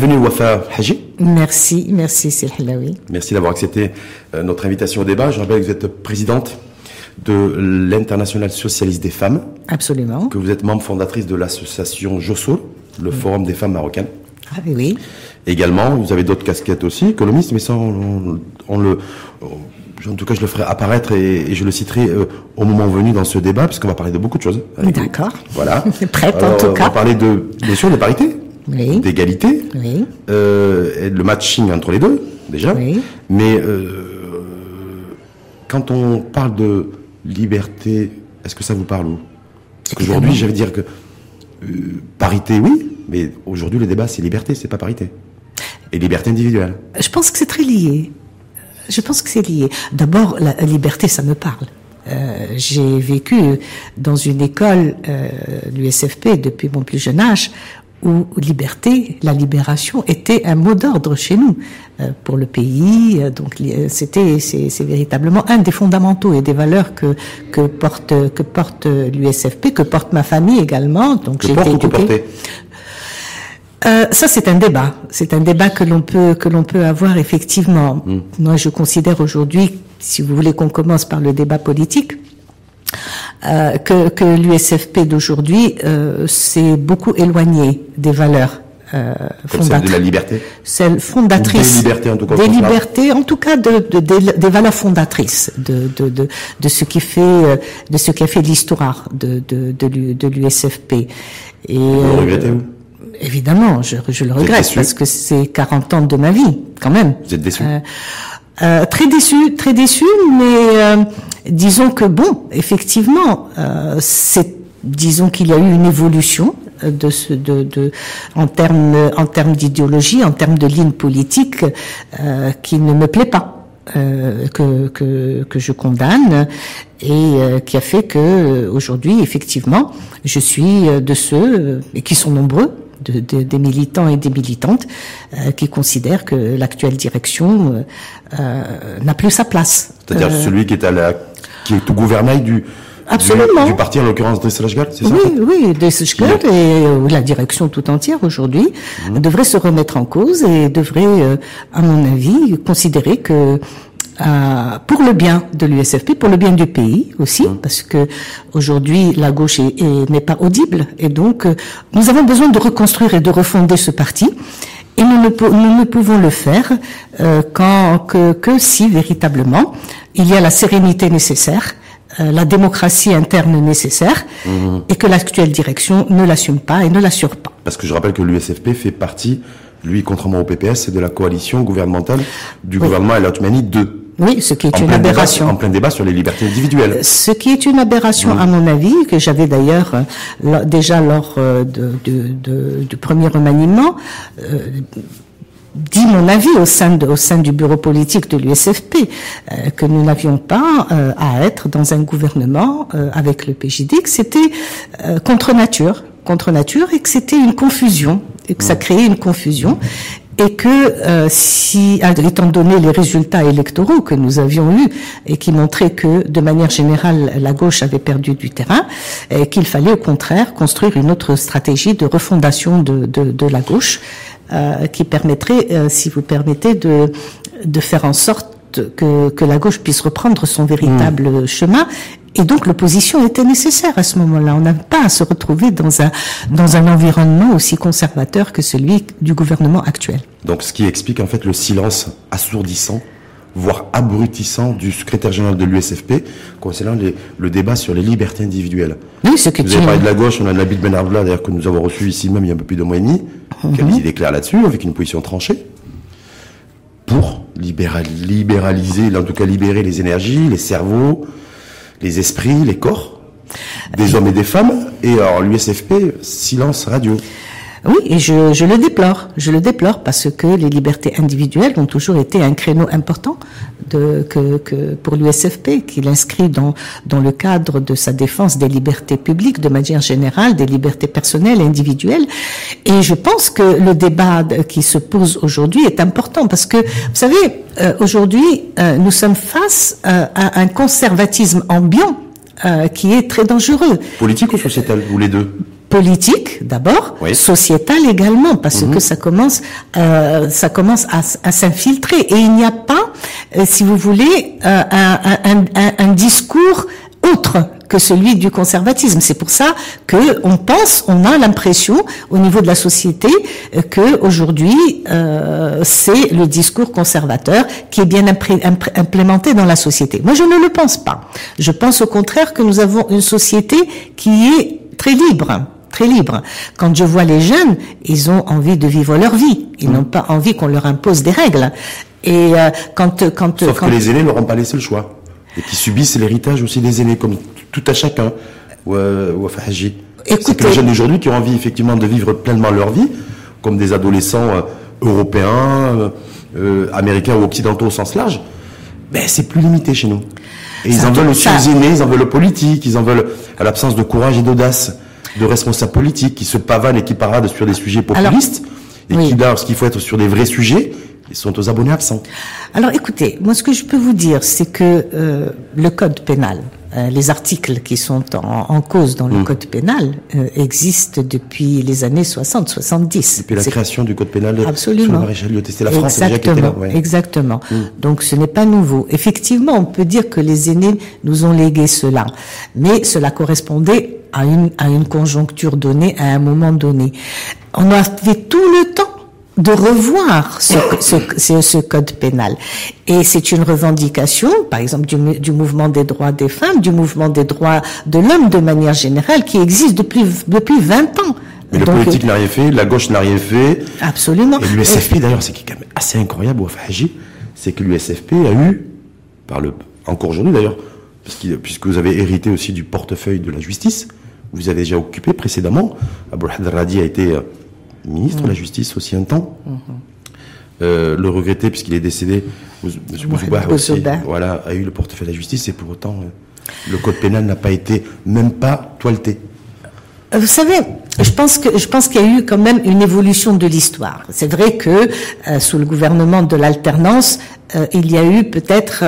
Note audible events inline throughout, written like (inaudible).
Bienvenue Wafa Haji. Merci, merci Sil Halawi. Merci d'avoir accepté euh, notre invitation au débat. Je rappelle que vous êtes présidente de l'Internationale socialiste des femmes. Absolument. Que vous êtes membre fondatrice de l'association JOSO, le Forum des femmes marocaines. Ah oui. Également, vous avez d'autres casquettes aussi, économistes, mais ça, on, le, en tout cas, je le ferai apparaître et, je le citerai euh, au moment venu dans ce débat, puisqu'on va parler de beaucoup de choses. D'accord. Voilà. (laughs) Prête en tout cas. On va parler de, bien sûr, de parité, oui. d'égalité, oui. euh, et le matching entre les deux, déjà. Oui. Mais euh, quand on parle de liberté, est-ce que ça vous parle Parce qu'aujourd'hui, j'allais dire que euh, parité, oui, mais aujourd'hui, le débat, c'est liberté, c'est pas parité. Et liberté individuelle. Je pense que c'est très lié. Je pense que c'est lié. D'abord, la liberté, ça me parle. Euh, j'ai vécu dans une école, euh, l'USFP, depuis mon plus jeune âge, où liberté, la libération était un mot d'ordre chez nous euh, pour le pays. Euh, donc c'était c'est véritablement un des fondamentaux et des valeurs que que porte que porte l'USFP, que porte ma famille également. Donc j'ai été éduquée. Euh, ça, c'est un débat. C'est un débat que l'on peut que l'on peut avoir effectivement. Mm. Moi, je considère aujourd'hui, si vous voulez qu'on commence par le débat politique, euh, que, que l'USFP d'aujourd'hui euh, s'est beaucoup éloigné des valeurs euh, celle de la liberté Celle fondatrice. des libertés, en tout cas. Des libertés, en tout cas, de, de, des valeurs fondatrices de, de, de, de, ce qui fait, euh, de ce qui a fait l'histoire de, de, de l'USFP. Et, vous regrettez-vous? Évidemment, je, je le regrette parce que c'est 40 ans de ma vie, quand même. Vous êtes déçu? Euh, euh, Très déçu, très déçu, mais euh, disons que bon, effectivement, euh, c'est, disons qu'il y a eu une évolution de ce, de, en termes, en termes d'idéologie, en termes de ligne politique, qui ne me plaît pas. Que, que, je condamne et qui a fait que aujourd'hui effectivement je suis de ceux et qui sont nombreux de, des militants et des militantes euh, qui considèrent que l'actuelle direction euh, euh, n'a plus sa place. C'est-à-dire celui qui est à la qui est au gouvernail du Absolument. Du, parti, en l'occurrence Dresselashgal, c'est ça Oui, oui, Dresselashgal et la direction tout entière aujourd'hui mmh. devrait se remettre en cause et devrait, à mon avis, considérer que euh, pour le bien de l'USFP, pour le bien du pays aussi, mmh. parce que aujourd'hui la gauche n'est pas audible, et donc euh, nous avons besoin de reconstruire et de refonder ce parti. Et nous ne, nous ne pouvons le faire euh, quand, que, que, si véritablement il y a la sérénité nécessaire, euh, la démocratie interne nécessaire, mmh. et que l'actuelle direction ne l'assume pas et ne l'assure pas. Parce que je rappelle que l'USFP fait partie, lui, contrairement au PPS, c'est de la coalition gouvernementale du gouvernement El 2. Oui, ce qui est une aberration. en plein débat sur les libertés individuelles. Ce qui est une aberration, à mon avis, que j'avais d'ailleurs euh, déjà lors euh, de, de, du premier remaniement. Euh, dit mon avis au sein, de, au sein du bureau politique de l'USFP, que nous n'avions pas à être dans un gouvernement avec le PJD, que c'était contre nature, contre nature, et que c'était une confusion, et que ça créait une confusion, et que euh, si, étant donné les résultats électoraux que nous avions eus et qui montraient que de manière générale la gauche avait perdu du terrain, qu'il fallait au contraire construire une autre stratégie de refondation de, de, de la gauche euh, qui permettrait, euh, si vous permettez, de, de faire en sorte que, que la gauche puisse reprendre son véritable mmh. chemin et donc l'opposition était nécessaire à ce moment-là. On n'a pas à se retrouver dans un, dans un environnement aussi conservateur que celui du gouvernement actuel. Donc ce qui explique en fait le silence assourdissant, voire abrutissant du secrétaire général de l'USFP concernant les, le débat sur les libertés individuelles. Oui, ce que Vous avez parlé de la gauche, on a Nabil Benarbla d'ailleurs que nous avons reçu ici même il y a un peu plus de mois et demi, qui a des idées claires là-dessus, avec une position tranchée, pour libéraliser, en tout cas libérer les énergies, les cerveaux, les esprits, les corps des hommes et des femmes. Et alors l'USFP, silence radio. Oui, et je, le déplore. Je le déplore parce que les libertés individuelles ont toujours été un créneau important pour l'USFP, qu'il inscrit dans, le cadre de sa défense des libertés publiques, de manière générale, des libertés personnelles individuelles. Et je pense que le débat qui se pose aujourd'hui est important parce que, vous savez, euh, aujourd'hui, euh, nous sommes face euh, à un conservatisme ambiant qui est très dangereux. Politique ou sociétal, ou les deux? Politique d'abord, Oui. sociétal également, parce que ça commence, euh, ça commence à, s'infiltrer. Et il n'y a pas, euh, si vous voulez, euh, un, un- un- un discours autre que celui du conservatisme. C'est pour ça que on pense, on a l'impression au niveau de la société euh, que aujourd'hui euh, c'est le discours conservateur qui est bien implémenté dans la société. Moi, je ne le pense pas. Je pense au contraire que nous avons une société qui est très libre très libre. Quand je vois les jeunes, ils ont envie de vivre leur vie. Ils n'ont pas envie qu'on leur impose des règles. Et euh, quand quand Sauf quand que les aînés n'auront pas laissé le choix. Et qui subissent l'héritage aussi des aînés, comme tout à chacun. Ou, euh. C'est que les jeunes d'aujourd'hui qui ont envie effectivement de vivre pleinement leur vie, comme des adolescents euh, européens, euh, euh, américains ou occidentaux au sens large, ben c'est plus limité chez nous. Et ils en veulent aussi ça- aux aînés, ils en veulent aux politiques, ils en veulent à l'absence de courage et d'audace de responsables politiques qui se pavanent et qui paradent sur des sujets Alors, populistes et oui. qui, lorsqu'il faut être sur des vrais sujets, ils sont aux abonnés absents. Alors écoutez, moi ce que je peux vous dire, c'est que euh, le code pénal, euh, les articles qui sont en, en cause dans le code pénal euh, existent depuis les années 60-70. Depuis la création du code pénal le Absolument. Lyoté, c'était la France déjà qui était Exactement, là. ouais. exactement. Donc ce n'est pas nouveau. Effectivement, on peut dire que les aînés nous ont légué cela, mais cela correspondait à une à une conjoncture donnée, à un moment donné. On avait tout le temps de revoir ce, ce, ce, ce code pénal. Et c'est une revendication, par exemple, du, mouvement des droits des femmes, du mouvement des droits de l'homme de manière générale, qui existe depuis, depuis 20 ans. Mais le Donc, politique n'a rien fait, la gauche n'a rien fait. Absolument. Et l'USFP, d'ailleurs, c'est qui est quand même assez incroyable c'est que l'USFP a eu, par le, encore aujourd'hui d'ailleurs, puisque vous avez hérité aussi du portefeuille de la justice, vous avez déjà occupé précédemment. Abou Radi a été euh, ministre de la justice aussi un temps. Euh, le regretter puisqu'il est décédé, M. Bouzouba aussi, Bouzouba. voilà, a eu le portefeuille de la justice et pour autant, euh, le code pénal n'a pas été même pas toileté. Euh, Vous savez, je pense que je pense qu'il y a eu quand même une évolution de l'histoire. C'est vrai que euh, sous le gouvernement de l'alternance, euh, il y a eu peut-être,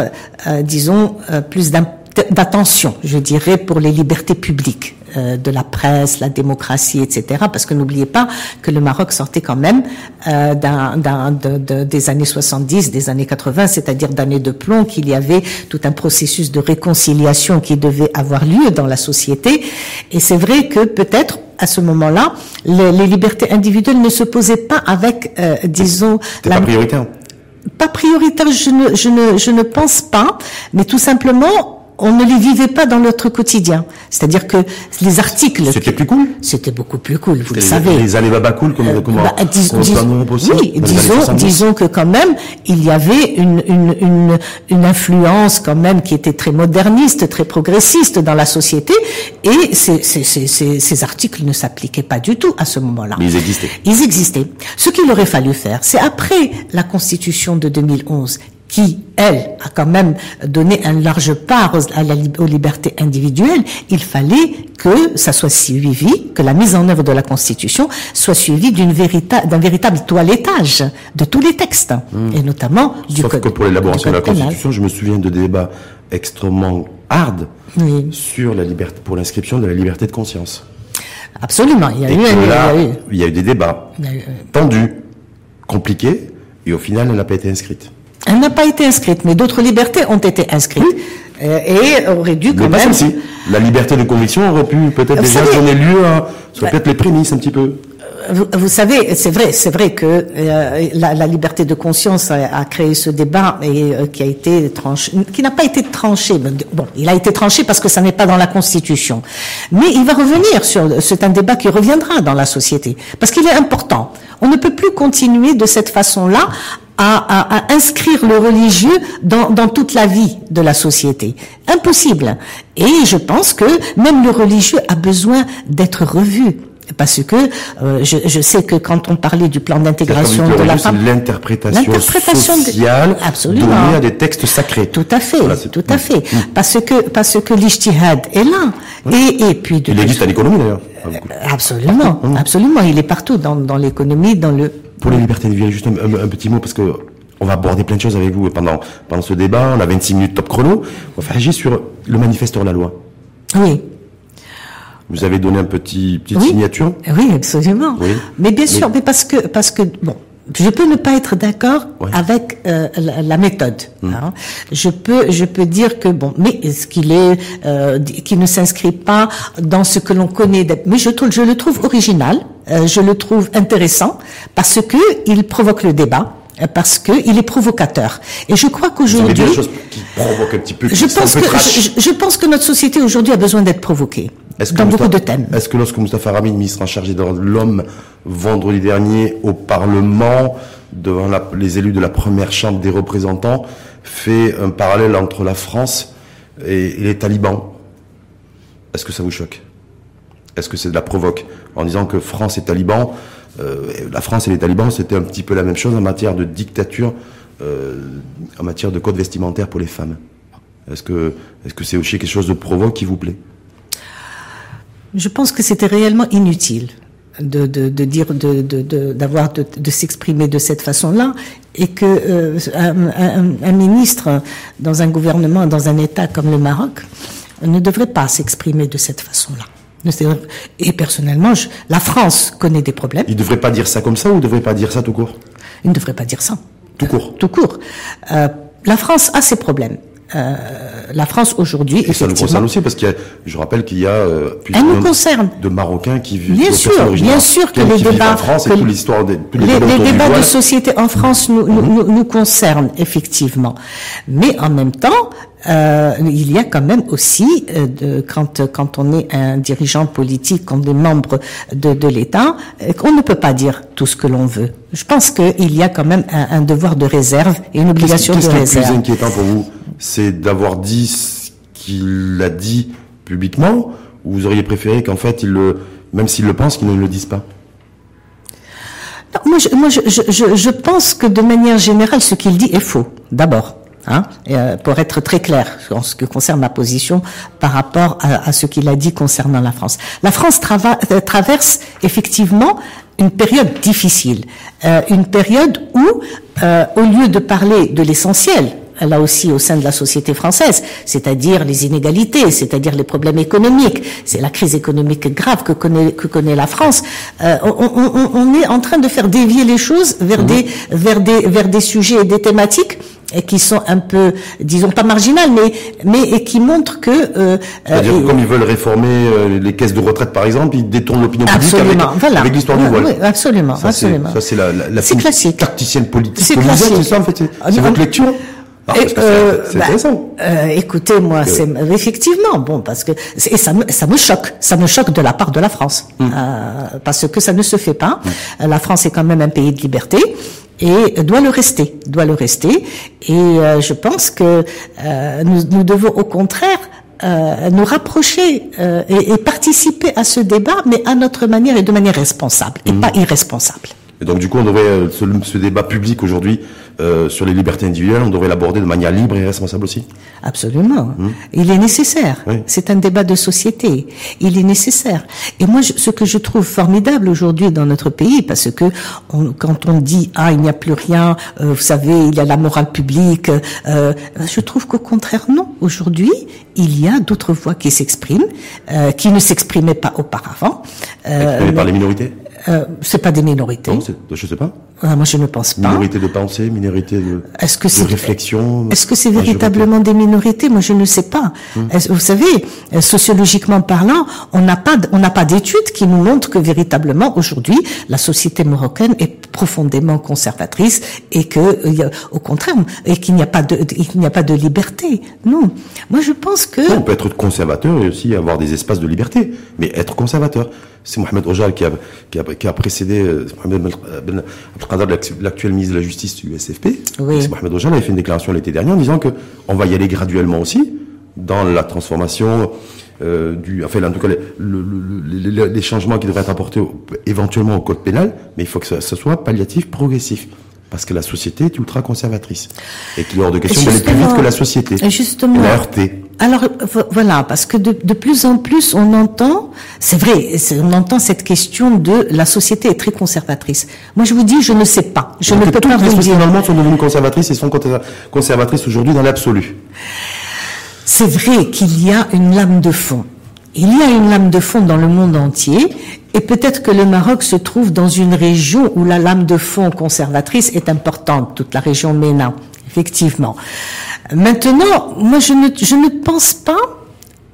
euh, disons, euh, plus d'attention, je dirais, pour les libertés publiques euh, de la presse, la démocratie, etc. Parce que n'oubliez pas que le Maroc sortait quand même euh, d'un- d'un- de- de- des années 70, des années 80, c'est-à-dire d'années de plomb, qu'il y avait tout un processus de réconciliation qui devait avoir lieu dans la société. Et c'est vrai que peut-être à ce moment-là, les, les libertés individuelles ne se posaient pas avec, euh, disons, C'est pas prioritaire. pas prioritaire, je ne, je ne, je ne pense pas, mais tout simplement, on ne les vivait pas dans notre quotidien. C'est-à-dire que les articles... C'était plus cool. C'était beaucoup plus cool, vous le Les- savez. Les années baba cool, comme, comme Bah, dis- oui, disons, 70. disons que quand même, il y avait une, une, une, une influence quand même qui était très moderniste, très progressiste dans la société, et ces, ces, ces, ces, ces articles ne s'appliquaient pas du tout à ce moment-là. Mais ils existaient. Ils existaient. Ce qu'il aurait fallu faire, c'est après la Constitution de 2011 qui, elle, a quand même donné un large part aux, à la, aux libertés individuelles, il fallait que ça soit suivi, que la mise en œuvre de la Constitution soit suivie d'une d'un véritable toilettage de tous les textes, et notamment du Sauf code que pour l'élaboration de la pénal. Constitution, je me souviens de débats extrêmement hard Oui. sur la liberté, pour l'inscription de la liberté de conscience. Absolument, il y a Et eu, que un- là, il y a eu- il y a eu des débats il y a eu- tendus, compliqués, et au final, elle n'a pas été inscrite. Elle n'a pas été inscrite, mais d'autres libertés ont été inscrites. Euh, et auraient dû quand Mais pas même... celle-ci. La liberté de conviction aurait pu peut-être déjà savez- donner lieu à, aurait Bah- peut-être les prémices un petit peu. Vous, vous savez, c'est vrai, c'est vrai que euh, la, la liberté de conscience a, a créé ce débat et euh, qui a été tranché, qui n'a pas été tranché. Bon, il a été tranché parce que ça n'est pas dans la Constitution, mais il va revenir sur. C'est un débat qui reviendra dans la société parce qu'il est important. On ne peut plus continuer de cette façon-là. À, à- à inscrire le religieux dans, dans toute la vie de la société. Impossible. Et je pense que même le religieux a besoin d'être revu. Parce que euh, je, je sais que quand on parlait du plan d'intégration de la femme, l'interprétation de- sociale Absolument. donnée à des textes sacrés. tout à fait, Voilà, tout à fait, parce que parce que l'ijtihad est là, et et puis de Il existe à l'économie d'ailleurs. absolument, absolument, il est partout dans dans l'économie, dans le Pour les libertés individuelles, juste un, un- un petit mot, parce que on va aborder plein de choses avec vous pendant, pendant ce débat. On a 26 minutes top chrono. On va faire agir sur le manifeste hors la loi. oui. Vous avez donné un petit petite signature. Oui, absolument. Oui. Mais bien sûr, mais, parce que parce que bon, je peux ne pas être d'accord avec euh, la, méthode. Hum. Hein. Je peux, je peux dire que bon, mais ce qu'il est, euh, qui ne s'inscrit pas dans ce que l'on connaît. Mais je trouve, je le trouve original, euh, je le trouve intéressant parce que il provoque le débat parce que il est provocateur. Et je crois qu'aujourd'hui, Je pense que je, pense que notre société aujourd'hui a besoin d'être provoquée dans beaucoup de thèmes. Est-ce que lorsque Mustafa Rabin, ministre en charge de l'homme, vendredi dernier au Parlement, devant les élus de la première chambre des représentants, fait un parallèle entre la France et, les talibans? Est-ce que ça vous choque? Est-ce que c'est de la provoque? En disant que France et talibans, euh, la France et les talibans, c'était un petit peu la même chose en matière de dictature, euh, en matière de code vestimentaire pour les femmes. Est-ce que est-ce que c'est aussi quelque chose de provoque qui vous plaît? Je pense que c'était réellement inutile de, de, de dire de d'avoir de, de, s'exprimer de cette façon-là et que euh, un, un, ministre dans un gouvernement dans un État comme le Maroc ne devrait pas s'exprimer de cette façon-là. Et personnellement, je, la France connaît des problèmes. Il ne devrait pas dire ça comme ça ou il ne devrait pas dire ça tout court? Il ne devrait pas dire ça. Tout court Tout court. Euh, la France a ses problèmes. Euh, la France aujourd'hui. Et ça nous concerne aussi parce que je rappelle qu'il y a euh, de Marocains qui vivent. Bien sûr, bien sûr que les débats, en France l'histoire des les, les, débats de société en France nous, nous, mhm. nous, concernent effectivement, mais en même temps. Euh, il y a quand même aussi, euh, de, quand, quand on est un dirigeant politique, quand on est membre de, de l'État, euh, qu'on ne peut pas dire tout ce que l'on veut. Je pense qu'il y a quand même un, un, devoir de réserve et une obligation de réserve. Qu'est-ce qui est plus inquiétant pour vous c'est d'avoir dit ce qu'il a dit publiquement, ou vous auriez préféré qu'en fait, il le, même s'il le pense, qu'il ne le dise pas? Moi, je, moi je, je, je, pense que de manière générale, ce qu'il dit est faux, d'abord. Hein, euh, pour être très clair en ce qui concerne ma position par rapport à, à ce qu'il a dit concernant la France. La France euh, traverse effectivement une période difficile, euh, une période où, euh, au lieu de parler de l'essentiel, là aussi au sein de la société française, c'est-à-dire les inégalités, c'est-à-dire les problèmes économiques. C'est la crise économique grave que connaît, que connaît la France. Euh, on, on, on, est en train de faire dévier les choses vers, mmh. des, vers, des, vers des sujets et des thématiques qui sont un peu, disons pas marginales, mais mais qui montrent que. Euh, C'est-à-dire euh, comme ils veulent réformer euh, les caisses de retraite, par exemple, ils détournent l'opinion publique avec, voilà. avec l'histoire du voile. Oui, absolument, ça, absolument. Ça c'est la, la, la classique. tacticienne politique. C'est classique. C'est ça en fait. C'est votre lecture. Ah, euh, bah, euh, écoutez, moi, c'est effectivement bon parce que et ça me ça me choque, ça me choque de la part de la France mm. euh, parce que ça ne se fait pas. Mm. La France est quand même un pays de liberté et doit le rester, doit le rester. Et euh, je pense que euh, nous, nous, devons au contraire nous rapprocher et, et, participer à ce débat, mais à notre manière et de manière responsable et mm. pas irresponsable. Et donc du coup, on devrait ce, ce débat public aujourd'hui euh, sur les libertés individuelles, on devrait l'aborder de manière libre et responsable aussi. Absolument. Hmm. Il est nécessaire. C'est un débat de société. Il est nécessaire. Et moi, ce que je trouve formidable aujourd'hui dans notre pays, parce que quand on dit ah il n'y a plus rien, euh, vous savez, il y a la morale publique, euh, je trouve qu'au contraire non. Aujourd'hui, il y a d'autres voix qui s'expriment, qui ne s'exprimaient pas auparavant. par les minorités euh, c'est pas des minorités. Non, je sais pas. Ah, moi, je ne pense pas. Minorité de pensée, minorité de, est-ce que de réflexion. Est-ce que c'est véritablement des minorités? Moi, je ne sais pas. Hum. Vous savez, euh, sociologiquement parlant, on n'a pas, on n'a pas d'études qui nous montrent que véritablement aujourd'hui, la société marocaine est profondément conservatrice et que, euh, au contraire, et qu'il n'y a pas de, il n'y a pas de liberté. Non. Moi, je pense que. on peut être conservateur et aussi avoir des espaces de liberté, mais être conservateur c'est Mohamed Ojal qui a, qui a, qui a précédé Mohamed Ben l'actuel ministre de la Justice du SFP. Oui. Mohamed Ojal avait fait une déclaration l'été dernier en disant que on va y aller graduellement aussi dans la transformation euh, du, enfin en tout cas les, le, les changements qui devraient être apportés éventuellement au code pénal, mais il faut que ça, ça soit palliatif, progressif parce que la société est ultra conservatrice et qu'il est hors de question d'aller plus vite que la société. Justement. Et la Alors voilà, parce que de, de, plus en plus on entend, c'est vrai, on entend cette question de la société est très conservatrice. Moi je vous dis, je ne sais pas, je ne peux pas vous dire. Finalement, sont devenues conservatrices et sont conservatrices aujourd'hui dans l'absolu. C'est vrai qu'il y a une lame de fond il y a une lame de fond dans le monde entier et peut-être que le Maroc se trouve dans une région où la lame de fond conservatrice est importante, toute la région MENA, effectivement. Maintenant, moi je ne, pense pas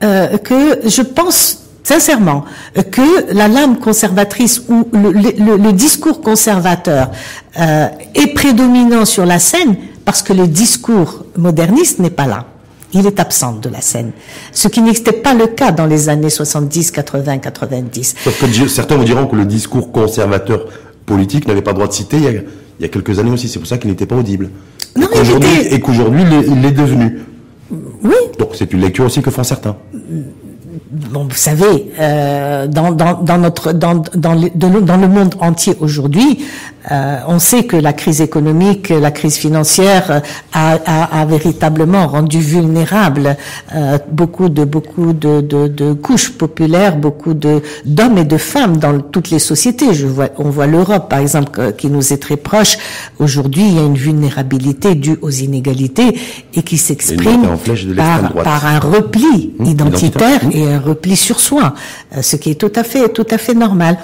euh, que, je pense sincèrement que la lame conservatrice ou le, discours conservateur euh, est prédominant sur la scène parce que le discours moderniste n'est pas là il est absent de la scène. Ce qui n'était pas le cas dans les années 70, 80, 90. Sauf que certains vous diront que le discours conservateur politique n'avait pas le droit de citer il y a, quelques années aussi. C'est pour ça qu'il n'était pas audible. Non, et qu'aujourd'hui, il l'est devenu. Oui. Donc c'est une lecture aussi que font certains bon, vous savez, euh, dans, dans, dans, notre, dans, dans, le, dans le monde entier aujourd'hui, euh, on sait que la crise économique, la crise financière a, a, a véritablement rendu vulnérable euh, beaucoup de beaucoup de, de, de, couches populaires, beaucoup de d'hommes et de femmes dans toutes les sociétés. Je vois, on voit l'Europe, par exemple, qui nous est très proche. Aujourd'hui, il y a une vulnérabilité due aux inégalités et qui s'exprime par, par, un repli mmh, identitaire et un repli sur soi, euh, ce qui est tout à fait tout à fait normal.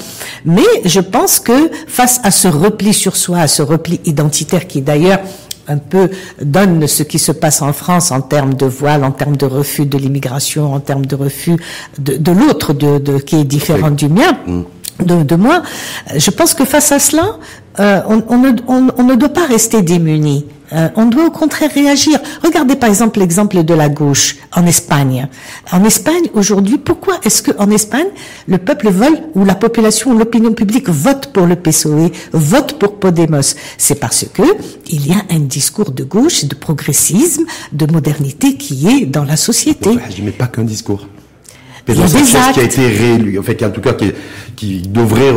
Mais je pense que face à ce repli sur soi, à ce repli identitaire qui d'ailleurs un peu donne ce qui se passe en France en termes de voile, en termes de refus de l'immigration, en termes de refus de, de l'autre, de, de, qui est différent du mien. Mm. De, moi, je pense que face à cela, euh, on, ne, doit pas rester démuni. Euh, on doit au contraire réagir. Regardez par exemple l'exemple de la gauche en Espagne. En Espagne, aujourd'hui, pourquoi est-ce que en Espagne, le peuple veut, ou la population, ou l'opinion publique vote pour le PSOE, vote pour Podemos? C'est parce que il y a un discours de gauche, de progressisme, de modernité qui est dans la société. je ne mets pas qu'un discours. Chose qui a été réélu, en fait, en tout cas, qui, qui devrait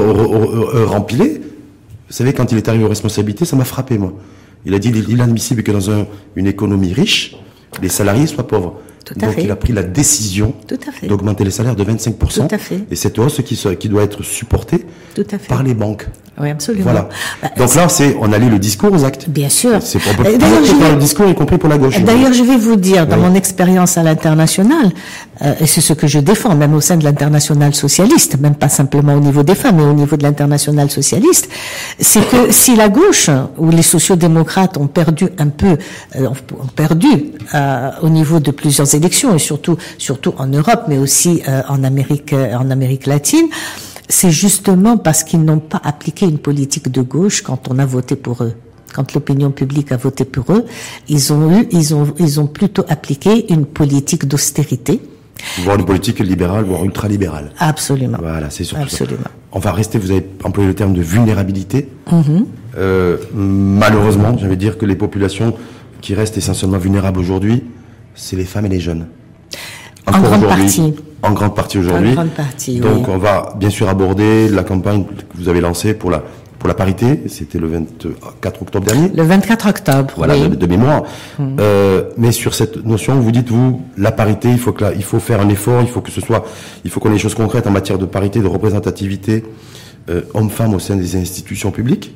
remplir. Vous savez, quand il est arrivé aux responsabilités, ça m'a frappé, moi. Il a dit il est inadmissible que dans une économie riche, les salariés soient pauvres. Donc il a pris la décision d'augmenter les salaires de 25%. Et cette hausse qui, qui doit être supportée par les banques. Oui, absolument. Voilà. Bah, Donc là, c'est on allie le discours aux actes. Bien sûr. C'est pour, le discours, y compris pour la gauche. D'ailleurs, je vais vous dire, dans mon expérience à l'international, euh, et c'est ce que je défends, même au sein de l'international socialiste, même pas simplement au niveau des femmes, mais au niveau de l'international socialiste, c'est que (laughs) si la gauche ou les sociodémocrates ont perdu un peu, euh, ont perdu euh, au niveau de plusieurs élections et surtout, surtout en Europe, mais aussi euh, en Amérique, en Amérique latine c'est justement parce qu'ils n'ont pas appliqué une politique de gauche quand on a voté pour eux. Quand l'opinion publique a voté pour eux, ils ont eu, ils ont, ils ont plutôt appliqué une politique d'austérité. Voire une politique libérale, voire ultralibérale. Absolument. Voilà, c'est surtout Absolument. On va rester, vous avez employé le terme de vulnérabilité. Mm-hmm. euh, malheureusement, j'avais dire que les populations qui restent essentiellement vulnérables aujourd'hui, c'est les femmes et les jeunes. En grande partie en grande partie aujourd'hui. Donc on va bien sûr aborder la campagne que vous avez lancée pour la pour la parité, c'était le 24 octobre dernier. Le 24 octobre. Voilà, de, mémoire. Hum. Euh, mais sur cette notion, vous dites vous, la parité, il faut que il faut faire un effort, il faut que ce soit, il faut qu'on ait des choses concrètes en matière de parité, de représentativité euh, homme-femme au sein des institutions publiques.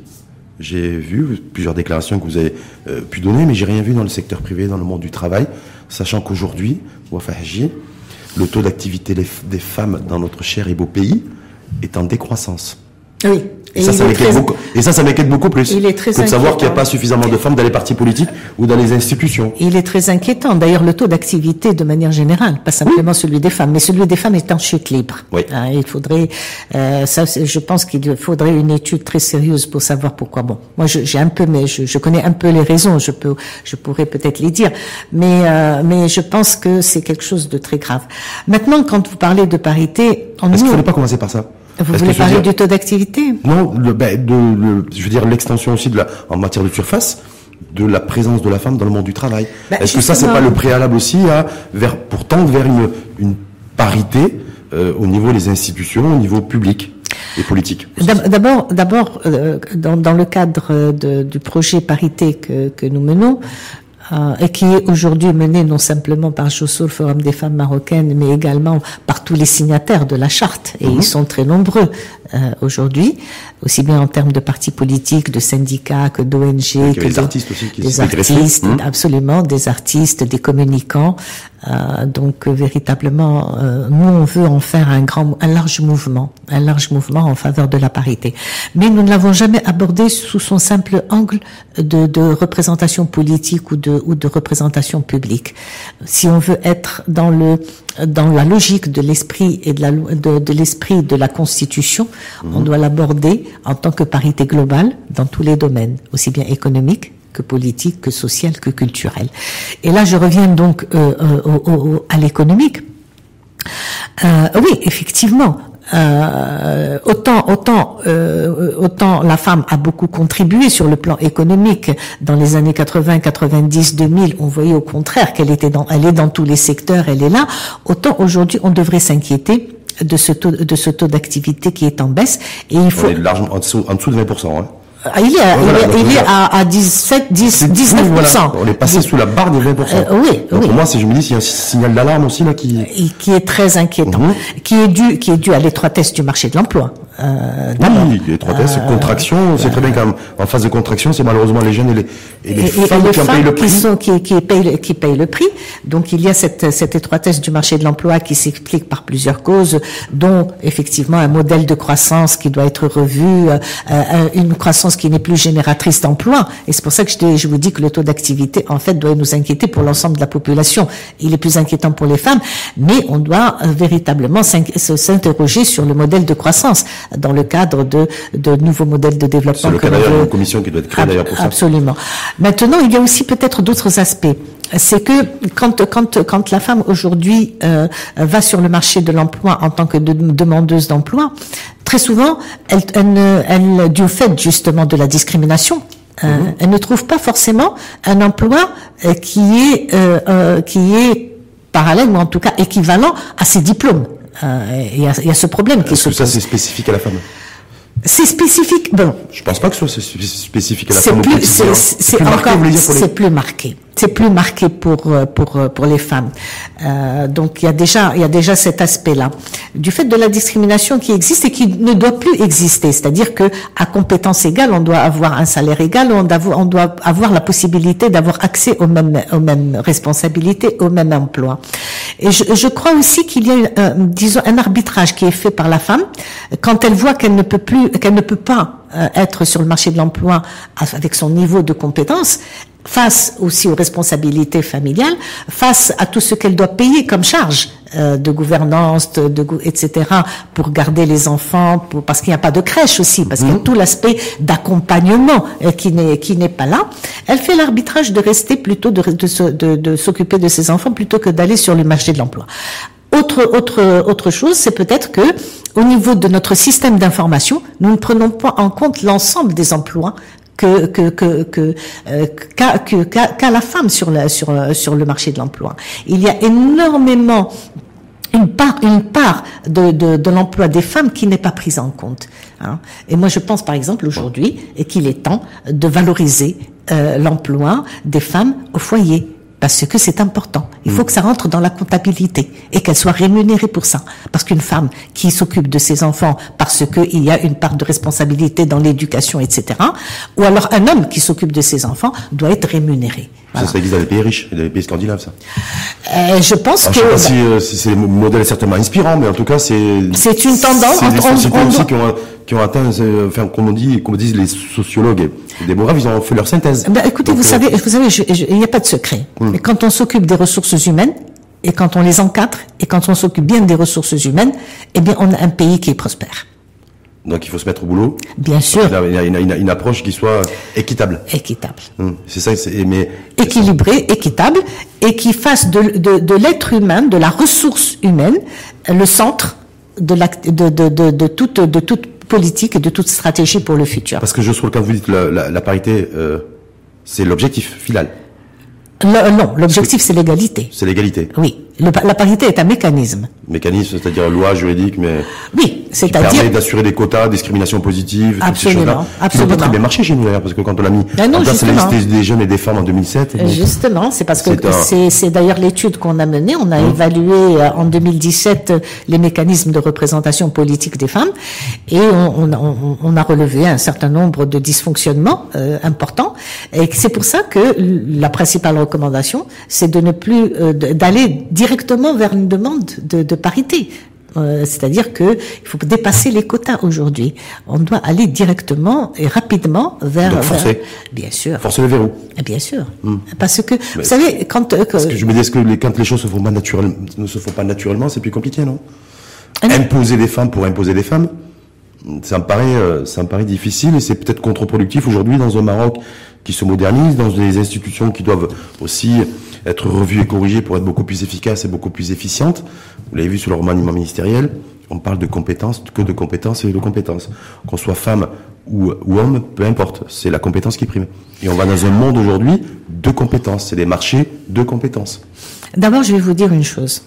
J'ai vu plusieurs déclarations que vous avez euh, pu donner, mais j'ai rien vu dans le secteur privé, dans le monde du travail, sachant qu'aujourd'hui, le taux d'activité des femmes dans notre cher et beau pays est en décroissance. Oui. Et, ça, ça m'inquiète beaucoup. Et ça, ça m'inquiète beaucoup plus. Il est très que de savoir qu'il n'y a pas suffisamment de femmes dans les partis politiques ou dans les institutions. Il est très inquiétant. D'ailleurs, le taux d'activité de manière générale, pas simplement celui des femmes, mais celui des femmes est en chute libre. Oui. Hein, il faudrait, euh, ça, je pense qu'il faudrait une étude très sérieuse pour savoir pourquoi. Bon, moi, j'ai un peu, mais je, je, connais un peu les raisons. Je peux, je pourrais peut-être les dire, mais euh, mais je pense que c'est quelque chose de très grave. Maintenant, quand vous parlez de parité, on est-ce qu'il ne faudrait pas commencer par ça? Vous voulez parler du taux d'activité? Non, le, ben, de, le, je veux dire l'extension aussi de la, en matière de surface de la présence de la femme dans le monde du travail. Ben, Est-ce que ça, c'est pas le préalable aussi à, vers, pour tendre vers une, une parité euh, au niveau des institutions, au niveau public et politique? D'abord, d'abord, euh, dans, dans, le cadre de, du projet parité que, que nous menons, euh, et qui est aujourd'hui menée non simplement par Josso, le Forum des femmes marocaines, mais également par tous les signataires de la charte, et ils mhm. sont très nombreux, euh, aujourd'hui, aussi bien en termes de partis politiques, de syndicats que d'ONG, que des artistes aussi qui des artistes, hmm. absolument, des artistes, des communicants. Euh, donc euh, véritablement, euh, nous on veut en faire un grand, un large mouvement, un large mouvement en faveur de la parité. Mais nous ne l'avons jamais abordé sous son simple angle de, de, représentation politique ou de, ou de représentation publique. Si on veut être dans le dans la logique de l'esprit et de la de, de l'esprit de la Constitution, on mhm. doit l'aborder en tant que parité globale dans tous les domaines, aussi bien économique que politique, que social, que culturel. Et là, je reviens donc euh, euh, à l'économique. Euh, oui, effectivement. Autant, autant, autant la femme a beaucoup contribué sur le plan économique dans les années 80, 90, 2000. On voyait au contraire qu'elle était dans, elle est dans tous les secteurs, elle est là. Autant aujourd'hui, on devrait s'inquiéter de ce taux, de ce taux d'activité qui est en baisse. Et il faut. On est largement en dessous, en dessous de 20%. Hein. Ah, il est, à, il est, à, à 17, 10, 19%. On est passé sous la barre des 20%. Euh, oui, Donc Pour moi, si je me dis, s'il y a un signal d'alarme aussi là qui... qui est très inquiétant, mhm. qui est dû, qui est dû à l'étroitesse du marché de l'emploi. Euh, oui, l'étroitesse, euh, contraction, c'est très bien quand en phase de contraction, c'est malheureusement les jeunes et les, et les femmes qui payent le prix. Qui, sont, qui, qui, payent, qui payent le prix. Donc il y a cette, cette étroitesse du marché de l'emploi qui s'explique par plusieurs causes, dont effectivement un modèle de croissance qui doit être revu, euh, une croissance qui n'est plus génératrice d'emploi. Et c'est pour ça que je, je vous dis que le taux d'activité, en fait, doit nous inquiéter pour l'ensemble de la population. Il est plus inquiétant pour les femmes, mais on doit euh, véritablement s'interroger sur le modèle de croissance dans le cadre de, de nouveaux modèles de développement. C'est le cas d'ailleurs commission qui doit être créée d'ailleurs pour ça. Absolument. Maintenant, il y a aussi peut-être d'autres aspects c'est que quand quand quand la femme aujourd'hui euh, va sur le marché de l'emploi en tant que demandeuse d'emploi, très souvent, elle, elle, elle, du fait justement de la discrimination, euh, mhm. elle ne trouve pas forcément un emploi euh, qui est euh, qui est parallèle ou en tout cas équivalent à ses diplômes. Il y, a, y, a, ce problème qui se pose. Ça c'est spécifique à la femme. C'est spécifique. Bon. Je pense pas que ce soit spécifique à la femme. C'est plus, C'est plus marqué c'est plus marqué pour euh, pour euh, pour les femmes. Euh, donc il y a déjà il y a déjà cet aspect-là du fait de la discrimination qui existe et qui ne doit plus exister. C'est-à-dire que à compétences égales, on doit avoir un salaire égal, on doit avoir la possibilité d'avoir accès aux mêmes aux mêmes responsabilités, au même emploi. Et je, crois aussi qu'il y a disons un arbitrage qui est fait par la femme quand elle voit qu'elle ne peut plus qu'elle ne peut pas être sur le marché de l'emploi avec son niveau de compétence, face aussi aux responsabilités familiales, face à tout ce qu'elle doit payer comme charge euh, de gouvernance, de, etc., pour garder les enfants, pour, parce qu'il n'y a pas de crèche aussi, parce qu'il y a mhm. tout l'aspect d'accompagnement euh, qui n'est qui n'est pas là. Elle fait l'arbitrage de rester plutôt de, de, de s'occuper de ses enfants plutôt que d'aller sur le marché de l'emploi. Autre, autre, autre chose, c'est peut-être que au niveau de notre système d'information, nous ne prenons pas en compte l'ensemble des emplois que euh, qu'a la femme sur la sur le marché de l'emploi. Il y a énormément une part, de l'emploi des femmes qui n'est pas prise en compte. Hein. Et moi, je pense par exemple aujourd'hui qu'il est temps de valoriser euh, l'emploi des femmes au foyer parce que c'est important. Il faut mm. que ça rentre dans la comptabilité et qu'elle soit rémunérée pour ça. Parce qu'une femme qui s'occupe de ses enfants parce qu'il y a une part de responsabilité dans l'éducation, etc., ou alors un homme qui s'occupe de ses enfants doit être rémunéré. Ça, ça existe dans les pays riches, dans les pays scandinaves, ça. Euh, je pense que. Je sais pas si, euh, si c'est modèle certainement inspirant, mais en tout cas, c'est. C'est une tendance. C'est des sociétés aussi qui ont, qui ont atteint, euh, enfin, comme on dit, comme disent les sociologues et démographes, ils ont fait leur synthèse. Ben, écoutez, vous, savez, vous savez, il n'y a pas de secret. Hmm. quand on s'occupe des ressources humaines, et quand on les encadre, et quand on s'occupe bien des ressources humaines, eh bien, on a un pays qui est prospère. Donc il faut se mettre au boulot. Bien sûr. Il y a, une, approche qui soit équitable. Équitable. Hum, c'est ça. Mais équilibré, équitable, et qui fasse de, de, de l'être humain, de la ressource humaine, le centre de, la, de, de, de, toute de toute politique et de toute stratégie pour le futur. Parce que je trouve quand vous dites la, la, parité, euh, c'est l'objectif final. non, l'objectif c'est l'égalité. C'est l'égalité. Oui. La parité est un mécanisme. Mécanisme, c'est-à-dire loi juridique, mais oui, c'est-à-dire permet d'assurer des quotas, discrimination positive, absolument, absolument. Qui très bien marché chez nous d'ailleurs, parce que quand on l'a mis ben non, en place des jeunes et des femmes en 2007. Justement, c'est parce que c'est d'ailleurs l'étude qu'on a menée. On a hum. évalué euh, en 2017 les mécanismes de représentation politique des femmes et on, on, on a relevé un certain nombre de dysfonctionnements euh, importants. Et c'est pour ça que la principale recommandation, c'est de ne plus euh, d'aller directement vers une demande de, de parité. Euh, c'est-à-dire que il faut dépasser les quotas aujourd'hui. On doit aller directement et rapidement vers. Donc forcer. bien sûr. Forcer le verrou. Eh bien sûr. Hmm. Parce que vous savez quand. Euh, parce que je me dis que les, quand les choses se font pas naturellement, ne se font pas naturellement, c'est plus compliqué, non? Ah Imposer des femmes pour imposer des femmes ça me paraît, euh, ça me difficile et c'est peut-être contre-productif aujourd'hui dans un Maroc qui se modernise, dans des institutions qui doivent aussi être revues et corrigées pour être beaucoup plus efficaces et beaucoup plus efficientes. Vous l'avez vu sur le remaniement ministériel, on parle de compétences, que de compétences et de compétences. Qu'on soit femme ou, ou homme, peu importe, c'est la compétence qui prime. Et on va dans un monde aujourd'hui de compétences, c'est des marchés de compétences. D'abord, je vais vous dire une chose.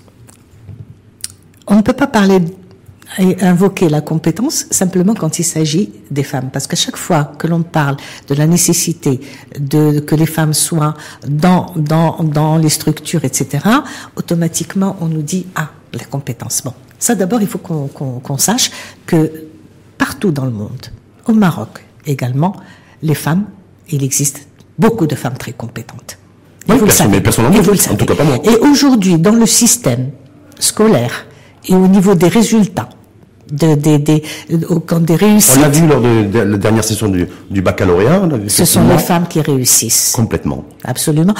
On ne peut pas parler et invoquer la compétence simplement quand il s'agit des femmes. Parce que chaque fois que l'on parle de la nécessité de que les femmes soient dans, dans, dans les structures, etc., automatiquement on nous dit, ah, la compétence. Bon, ça d'abord, il faut qu'on sache que partout dans le monde, au Maroc également, les femmes, il existe beaucoup de femmes très compétentes. Et vous le savez. en tout cas pas moi. Et aujourd'hui, dans le système scolaire et au niveau des résultats, de, des, des, quand des réussites. On l'a vu lors de, la dernière session du, du baccalauréat. Ce sont les femmes qui réussissent. Complètement. Absolument.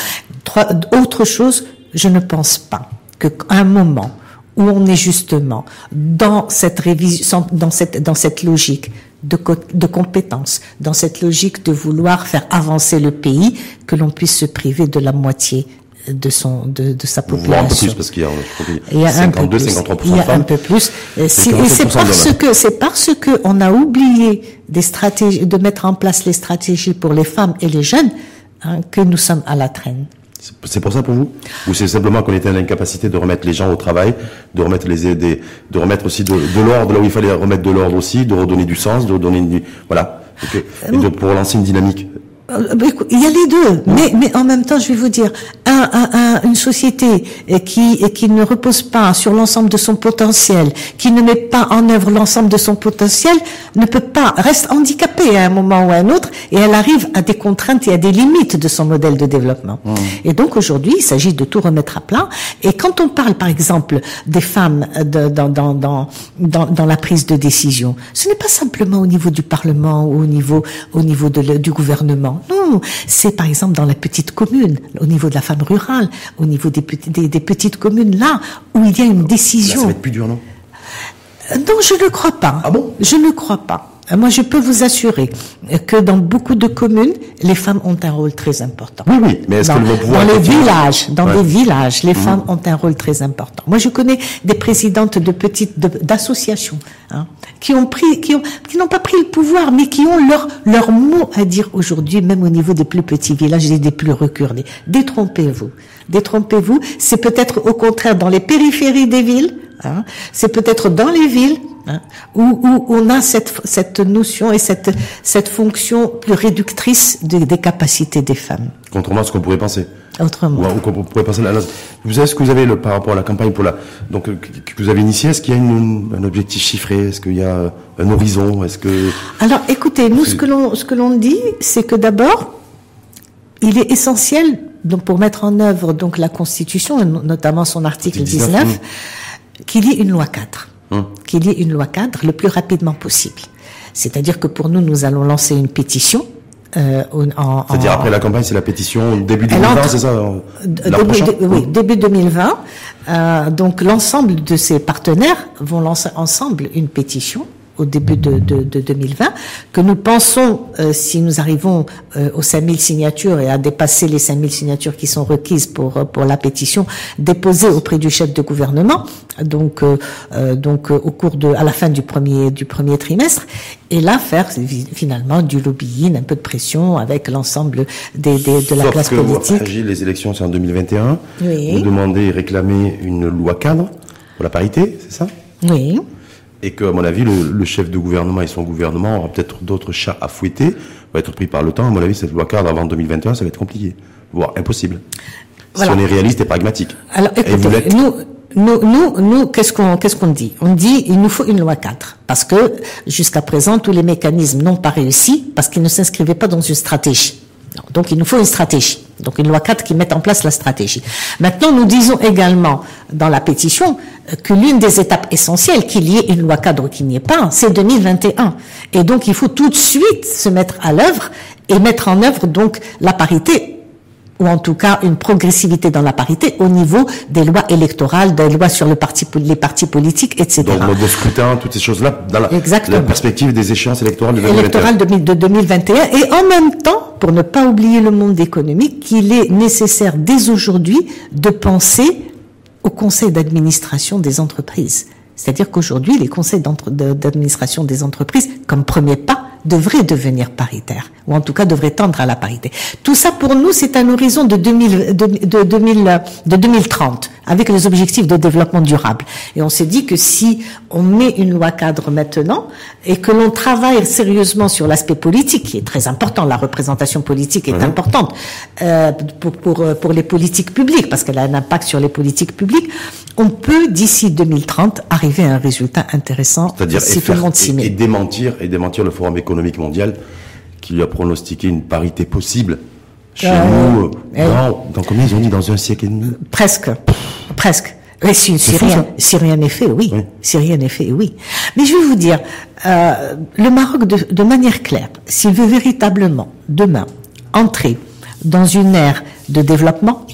Trois, autre chose, je ne pense pas qu'à un moment où on est justement dans cette révision, dans cette, dans cette logique de, de compétences, dans cette logique de vouloir faire avancer le pays, que l'on puisse se priver de la moitié de son de, de sa population. un peu plus parce qu'il y a, il y a 52, 53 Il y a un peu plus. Et c'est parce que c'est parce que on a oublié des stratégies de mettre en place les stratégies pour les femmes et les jeunes hein, que nous sommes à la traîne. C'est pour ça pour vous? Ou c'est simplement qu'on était à l'incapacité de remettre les gens au travail, de remettre les aider, de remettre aussi de, de l'ordre là où il fallait remettre de l'ordre aussi, de redonner du sens, de redonner du, voilà, et de, pour lancer une dynamique. euh, il y a les deux, mais, mais en même temps, je vais vous dire, un, un, une société qui, qui ne repose pas sur l'ensemble de son potentiel, qui ne met pas en œuvre l'ensemble de son potentiel, ne peut pas, reste handicapée à un moment ou à un autre, et elle arrive à des contraintes et à des limites de son modèle de développement. Mmh. Et donc aujourd'hui, il s'agit de tout remettre à plat. Et quand on parle, par exemple, des femmes de, dans, dans, dans, dans, dans la prise de décision, ce n'est pas simplement au niveau du Parlement ou au niveau, au niveau de, du gouvernement non, c'est par exemple dans la petite commune, au niveau de la femme rurale, au niveau des, des, petites communes, là où il y a une décision. ça va être plus dur, non? Non, je ne crois pas. Ah bon? Je ne crois pas. Euh, moi, je peux vous assurer que dans beaucoup de communes, les femmes ont un rôle très important. Oui, oui, mais est-ce que vont pouvoir... Dans les villages, dans les villages, les mmh. femmes ont un rôle très important. Moi, je connais des présidentes de petites, d'associations, hein, qui ont pris, qui ont, qui n'ont pas pris le pouvoir, mais qui ont leur, leur mot à dire aujourd'hui, même au niveau des plus petits villages et des plus reculés. Détrompez-vous. Détrompez-vous. C'est peut-être au contraire dans les périphéries des villes, hein, c'est peut-être dans les villes, Hein, où, on a cette, cette notion et cette, cette fonction plus réductrice des, des capacités des femmes. Contrairement à ce qu'on pourrait penser. Autrement. Ou, qu'on pourrait penser. Vous savez ce que vous avez le, par rapport à la campagne pour la donc euh, que vous avez initiée Est-ce qu'il y a une, un objectif chiffré? Est-ce qu'il y a un horizon? Est-ce que Alors, écoutez, nous ce que l'on ce que l'on dit, c'est que d'abord, il est essentiel donc pour mettre en œuvre donc la Constitution, notamment son article 19, qu'il y ait une loi 4 Hum. qu'il y ait une loi cadre le plus rapidement possible. C'est-à-dire que pour nous, nous allons lancer une pétition. Euh, C'est-à-dire après la campagne, c'est la pétition début 2020, c'est ça début, Oui, début 2020. Euh, donc l'ensemble de ces partenaires vont lancer ensemble une pétition au début de, de, de 2020, que nous pensons, euh, si nous arrivons euh, aux 5000 signatures et à dépasser les 5000 signatures qui sont requises pour, euh, pour la pétition, déposée auprès du chef de gouvernement, donc, donc au cours de, à la fin du premier, du premier trimestre, et là faire finalement du lobbying, un peu de pression avec l'ensemble des, des, de la classe politique. les élections c'est en 2021. Oui. Vous demandez et réclamez une loi cadre pour la parité, c'est ça? Oui et que, à mon avis, le, chef de gouvernement et son gouvernement aura peut-être d'autres chats à fouetter, va être pris par le temps. À mon avis, cette loi cadre avant 2021, ça va être compliqué, voire impossible. Si on est réaliste et pragmatique. Alors, écoutez, nous, nous, nous, nous qu'est-ce qu'on, qu'est-ce qu'on dit? On dit, il nous faut une loi cadre, parce que jusqu'à présent, tous les mécanismes n'ont pas réussi parce qu'ils ne s'inscrivaient pas dans une stratégie. Donc il nous faut une stratégie. Donc une loi 4 qui mette en place la stratégie. Maintenant, nous disons également dans la pétition que l'une des étapes essentielles qu'il y ait une loi cadre ou qu'il n'y ait pas, c'est 2021. Et donc il faut tout de suite se mettre à l'œuvre et mettre en œuvre donc la parité ou en tout cas une progressivité dans la parité au niveau des lois électorales, des lois sur le parti, les partis politiques, etc. Donc mode de scrutin, toutes ces choses-là, dans la, la, perspective des échéances électorales de 2021. de 2021. Et en même temps, pour ne pas oublier le monde économique, qu'il est nécessaire dès aujourd'hui de penser au conseil d'administration des entreprises. C'est-à-dire qu'aujourd'hui, les conseils d'administration des entreprises, comme premier pas, devraient devenir paritaires, ou en tout cas devraient tendre à la parité. Tout ça, pour nous, c'est un horizon de, 2000, de, de, 2000, de 2030, avec les objectifs de développement durable. Et on s'est dit que si on met une loi cadre maintenant, et que l'on travaille sérieusement sur l'aspect politique, qui est très important, la représentation politique est importante euh, pour, pour, pour les politiques publiques, parce qu'elle a un impact sur les politiques publiques, on peut, d'ici 2030, arriver à un résultat intéressant C'est-à-dire si tout le monde s'y met. Et démentir, et démentir le Forum économique mondial qui lui a pronostiqué une parité possible chez nous, euh, dans, dans, combien ils ont dit dans un siècle et demi? Presque, presque. si, si, rien, si, rien, n'est fait, oui. Si rien n'est fait, oui. Mais je vais vous dire, euh, le Maroc, de, de manière claire, s'il veut véritablement, demain, entrer dans une ère de développement,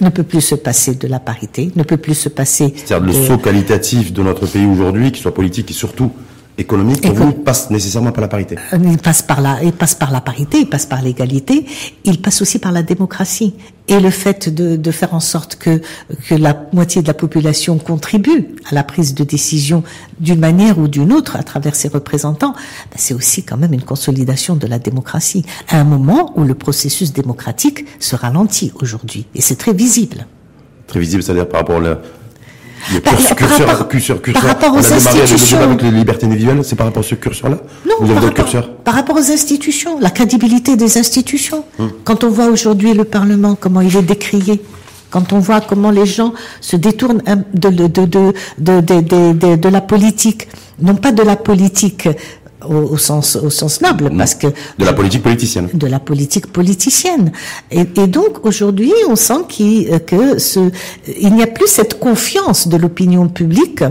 ne peut plus se passer de la parité, ne peut plus se passer. C'est-à-dire le saut qualitatif de notre pays aujourd'hui, qui soit politique et surtout économique, pour vous, passe nécessairement par la parité. Euh, il passe par la, il passe par la parité, il passe par l'égalité, il passe aussi par la démocratie. Et le fait de, de, faire en sorte que, que la moitié de la population contribue à la prise de décision d'une manière ou d'une autre à travers ses représentants, ben, c'est aussi quand même une consolidation de la démocratie. À un moment où le processus démocratique se ralentit aujourd'hui. Et c'est très visible. Très visible, c'est-à-dire par rapport à le par, curseur, rapport, curseur, curseur, par rapport aux institutions. avec les libertés individuelles, c'est par rapport à ce curseur-là Non, Vous avez par, rapport, par rapport aux institutions, la crédibilité des institutions. Hum. Quand on voit aujourd'hui le Parlement, comment il est décrié, quand on voit comment les gens se détournent de, de, de, de, de, de la politique, non pas de la politique au, sens au sens noble parce que de la politique politicienne. De la politique politicienne. Et, et donc aujourd'hui on sent qu'il, euh, que ce il n'y a plus cette confiance de l'opinion publique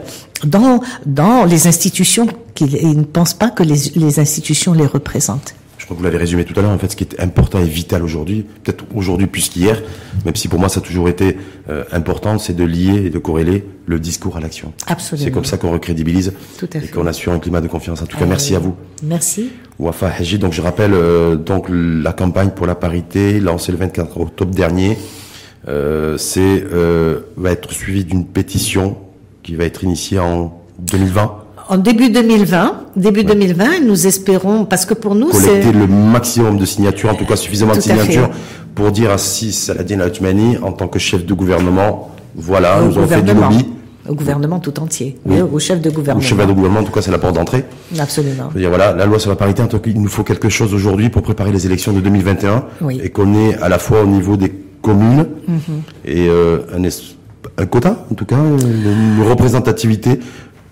dans dans les institutions qu'ils ne pensent pas que les, les institutions les représentent vous l'avez résumé tout à l'heure, en fait, ce qui est important et vital aujourd'hui, peut-être aujourd'hui plus qu'hier, même si pour moi ça a toujours été euh, important, c'est de lier et de corréler le discours à l'action. Absolument. C'est comme ça qu'on recrédibilise et qu'on assure un climat de confiance. En tout cas, ah merci à vous. Merci. Wafa Haji, donc je rappelle euh, donc la campagne pour la parité lancée le 24 octobre dernier, euh, c'est euh, va être suivi d'une pétition qui va être initiée en 2020 en début 2020, début 2020, nous espérons, parce que pour nous, c'est... Collecter le maximum de signatures, en tout cas suffisamment de signatures, pour dire à Si Saladin Atmani, en tant que chef de gouvernement, voilà, nous avons fait du lobby. Au gouvernement tout entier, au chef de gouvernement. Au chef de gouvernement, en tout cas, c'est la porte d'entrée. Absolument. dire, voilà, la loi sur la parité, en tout cas, il nous faut quelque chose aujourd'hui pour préparer les élections de 2021, et qu'on ait à la fois au niveau des communes mhm. et euh, un, quota, en tout cas, une représentativité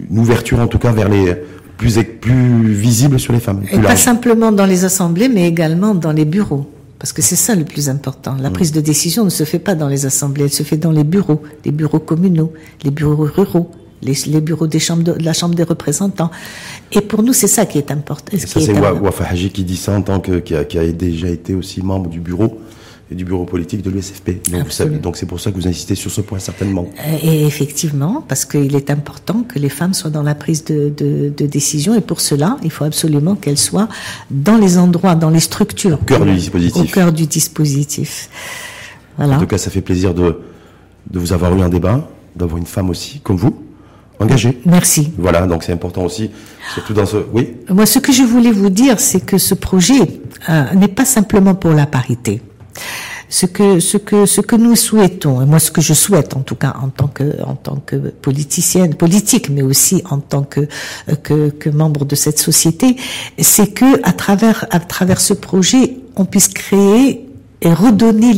une ouverture en tout cas vers les plus, plus visibles sur les femmes. Et pas simplement dans les assemblées, mais également dans les bureaux. Parce que c'est ça le plus important. La mm. prise de décision ne se fait pas dans les assemblées, elle se fait dans les bureaux, les bureaux communaux, les bureaux ruraux, les, les bureaux des chambres de, la Chambre des représentants. Et pour nous, c'est ça qui est important. ça, c'est Wafa Haji qui dit ça en tant que, qui a, qui a déjà été aussi membre du bureau et du bureau politique de l'USFP. Donc, vous savez- donc c'est pour ça que vous insistez sur ce point certainement. Et effectivement, parce qu'il est important que les femmes soient dans la prise de, de, de décision, et pour cela, il faut absolument qu'elles soient dans les endroits, dans les structures. Au cœur du dispositif. Au cœur du dispositif. Voilà. En tout cas, ça fait plaisir de, de vous avoir eu un débat, d'avoir une femme aussi, comme vous, engagée. Merci. Voilà, donc c'est important aussi, surtout dans ce... Oui Moi, ce que je voulais vous dire, c'est que ce projet euh, n'est pas simplement pour la parité. Ce que, ce que, ce que nous souhaitons, et moi ce que je souhaite en tout cas en tant que, en tant que politicienne, politique, mais aussi en tant que, que, membre de cette société, c'est que à travers, à travers ce projet, on puisse créer et redonner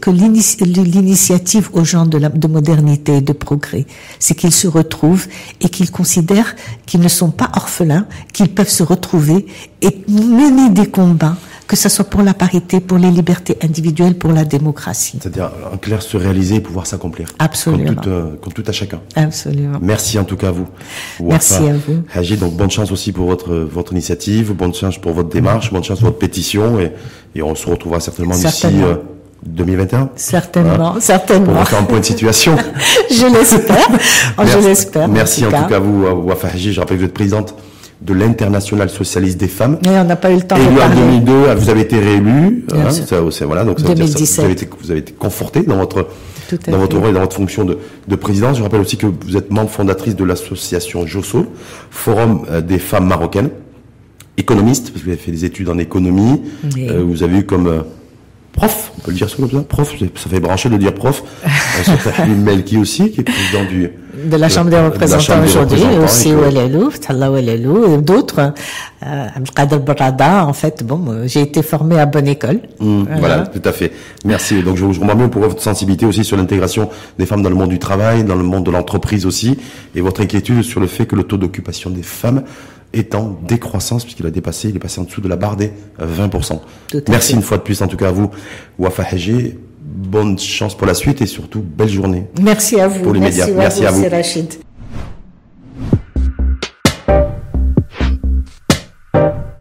que l'initiative aux gens de, la, de modernité et de progrès. C'est qu'ils se retrouvent et qu'ils considèrent qu'ils ne sont pas orphelins, qu'ils peuvent se retrouver et mener des combats, que ce soit pour la parité, pour les libertés individuelles, pour la démocratie. C'est-à-dire, en clair, se réaliser et pouvoir s'accomplir. Absolument. Comme tout, euh, comme tout à chacun. Absolument. Merci en tout cas à vous. Merci à vous. Haji, donc bonne chance aussi pour votre, votre initiative, bonne chance pour votre démarche, bonne chance pour votre pétition et, et on se retrouvera certainement d'ici Certainement. euh, 2021. Certainement, Pour certainement. refaire un point de situation. (laughs) je l'espère. (laughs) Je l'espère. Merci en tout, cas. cas à vous, Wafa Haji. Je rappelle que vous êtes présidente de l'Internationale Socialiste des Femmes. Mais on n'a pas eu le temps de Élu en parler. 2002, vous avez été réélu. Hein, ça, voilà, donc ça veut dire ça, 2017. vous avez été, vous avez été conforté dans votre dans votre rôle et dans votre fonction de, de présidence. Je rappelle aussi que vous êtes membre fondatrice de l'association JOSO, Forum euh, des femmes marocaines, économiste, parce que vous avez fait des études en économie. Oui. Euh, vous avez eu comme euh, prof, on peut le dire ça comme ça, prof, ça fait brancher de dire prof. (laughs) Halim Melki aussi, qui est président du de la Chambre des représentants aujourd'hui, aussi Ouelelou, Tallah Ouelelou, et d'autres. Euh, Abdelkader Barada, en fait, bon, j'ai été formée à bonne école. Mmh, voilà. tout à fait. Merci. Donc je vous remercie pour votre sensibilité aussi sur l'intégration des femmes dans le monde du travail, dans le monde de l'entreprise aussi, et votre inquiétude sur le fait que le taux d'occupation des femmes est en décroissance puisqu'il a dépassé, il est passé en dessous de la barre des euh, 20%. Tout à Merci fait. une fois de plus en tout cas à vous, Wafa Haji. Bonne chance pour la suite et surtout belle journée. Merci à vous. Pour les médias. Merci, Merci à vous. c'est Rachid.